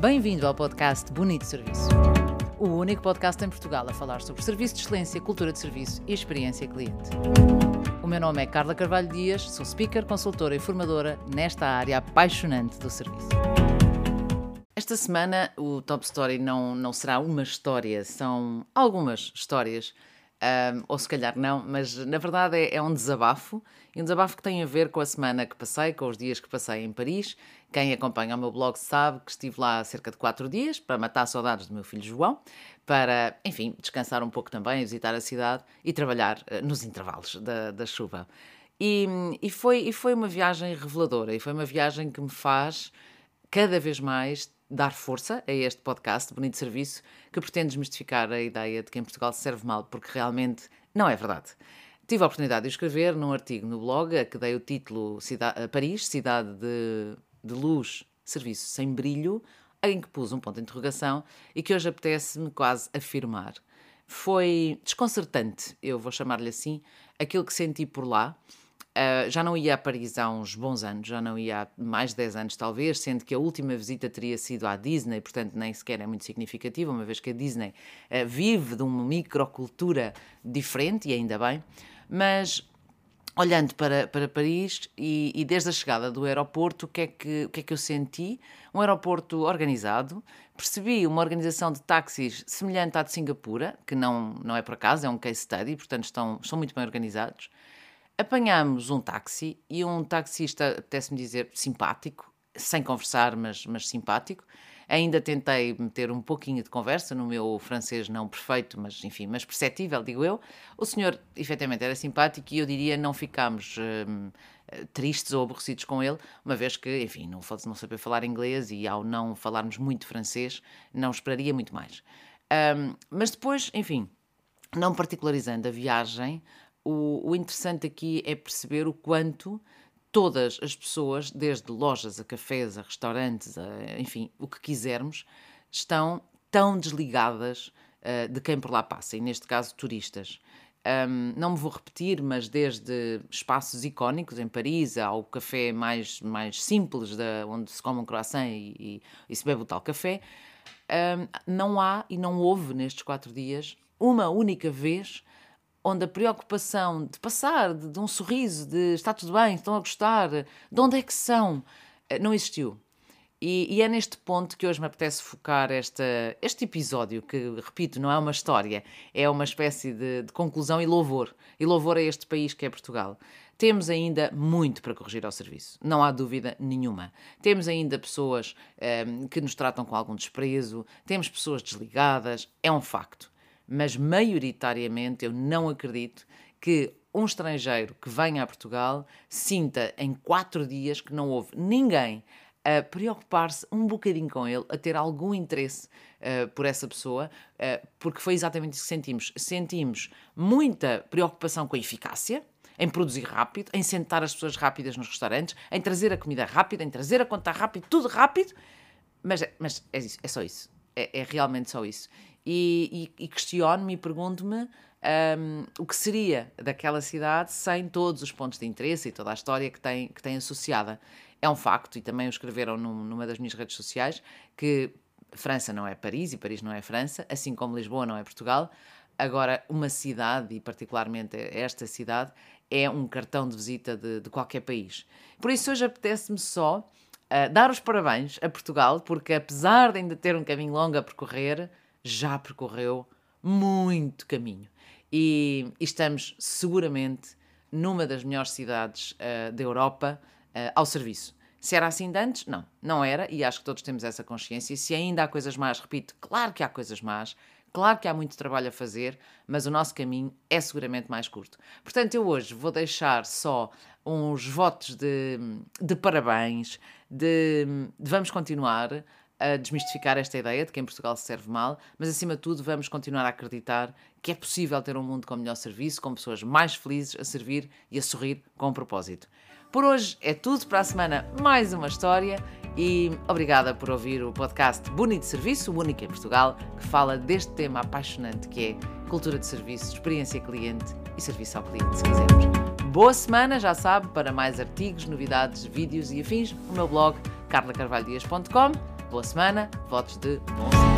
Bem-vindo ao podcast Bonito Serviço. O único podcast em Portugal a falar sobre serviço de excelência, cultura de serviço e experiência cliente. O meu nome é Carla Carvalho Dias, sou speaker, consultora e formadora nesta área apaixonante do serviço. Esta semana o Top Story não, não será uma história, são algumas histórias um, ou se calhar não, mas na verdade é, é, um desabafo, e um desabafo que tem a ver com a semana que passei, com os dias que passei em Paris. Quem acompanha o meu blog sabe que estive lá cerca de quatro dias para matar saudades do meu filho João, para, enfim, descansar um pouco também, visitar a cidade e trabalhar uh, nos intervalos da, da chuva. E, e, foi, e foi uma viagem reveladora, e foi uma viagem que me faz cada vez mais dar força a este podcast Bonito Serviço que pretende desmistificar a ideia de que em Portugal se serve mal, porque realmente não é verdade. Tive a oportunidade de escrever num artigo no blog a que dei o título Paris, cidade de, de luz, serviço sem brilho, em que pus um ponto de interrogação e que hoje apetece-me quase afirmar. Foi desconcertante, eu vou chamar-lhe assim, aquilo que senti por lá Uh, já não ia a Paris há uns bons anos, já não ia há mais de 10 anos talvez, sendo que a última visita teria sido à Disney, portanto nem sequer é muito significativa, uma vez que a Disney uh, vive de uma microcultura diferente, e ainda bem, mas olhando para, para Paris e, e, desde a chegada do aeroporto, o que, é que, o que é que eu senti? Um aeroporto organizado, percebi uma organização de táxis semelhante à de Singapura, que não, não é por acaso, é um case study, portanto estão, estão muito bem organizados apanhámos um táxi e um taxista, apetece-me dizer, simpático, sem conversar, mas, mas simpático. Ainda tentei meter um pouquinho de conversa no meu francês não perfeito, mas enfim, mas perceptível, digo eu. O senhor efetivamente era simpático e eu diria não ficámos hum, tristes ou aborrecidos com ele, uma vez que, enfim, não, não saber falar inglês e ao não falarmos muito francês, não esperaria muito mais. Um, mas depois, enfim, não particularizando a viagem, o, o interessante aqui é perceber o quanto todas as pessoas, desde lojas a cafés, a restaurantes, a, enfim, o que quisermos, estão tão desligadas uh, de quem por lá passa, e neste caso turistas. Um, não me vou repetir, mas desde espaços icónicos em Paris ao café mais, mais simples, da, onde se come um croissant e, e, e se bebe o tal café, um, não há e não houve nestes quatro dias uma única vez onde a preocupação de passar, de, de, um sorriso, de está tudo bem, estão a gostar, de onde é que são, eh, não existiu. E, e é neste ponto que hoje me apetece focar esta, este episódio, que, repito, não é uma história, é uma espécie de, de conclusão e louvor. E louvor a este país que é Portugal. Temos ainda muito para corrigir ao serviço, não há dúvida nenhuma. Temos ainda pessoas um, ehm, que nos tratam com algum desprezo, temos pessoas desligadas, é um facto mas maioritariamente eu não acredito que um estrangeiro que venha a Portugal sinta em quatro dias que não houve ninguém a preocupar-se um bocadinho com ele, a ter algum interesse uh, por essa pessoa, uh, porque foi exatamente isso que sentimos. Sentimos muita preocupação com a eficácia, em produzir rápido, em sentar as pessoas rápidas nos restaurantes, em trazer a comida rápida, em trazer a conta rápido, tudo rápido, mas, é, mas é, isso, é só isso. É, é realmente só isso e, e, e questiono-me e pergunto-me um, o que seria daquela cidade sem todos os pontos de interesse e toda a história que tem, que tem associada. É um facto, e também o escreveram num, numa das minhas redes sociais, que França não é Paris e Paris não é França, assim como Lisboa não é Portugal. Agora, uma cidade, e particularmente esta cidade, é um cartão de visita de, de qualquer país. Por isso, hoje apetece-me só uh, dar os parabéns a Portugal, porque apesar de ainda ter um caminho longo a percorrer, já percorreu muito caminho. E, e estamos seguramente numa das melhores cidades uh, da Europa uh, ao serviço. Se era assim de antes? Não, não era, e acho que todos temos essa consciência. Se ainda há coisas más, repito, claro que há coisas más, claro que há muito trabalho a fazer, mas o nosso caminho é seguramente mais curto. Portanto, eu hoje vou deixar só uns votos de, de parabéns, de, de vamos continuar a desmistificar esta ideia de que em Portugal se serve mal, mas acima de tudo vamos continuar a acreditar que é possível ter um mundo com melhor serviço, com pessoas mais felizes a servir e a sorrir com um propósito. Por hoje é tudo, para a semana mais uma história e obrigada por ouvir o podcast Bonito Serviço, o único em Portugal que fala deste tema apaixonante que é cultura de serviço, experiência cliente e serviço ao cliente, se quisermos. Boa semana, já sabe, para mais artigos, novidades, vídeos e afins, o meu blog carlacarvalhodias.com Boa semana, votos de bom serviço.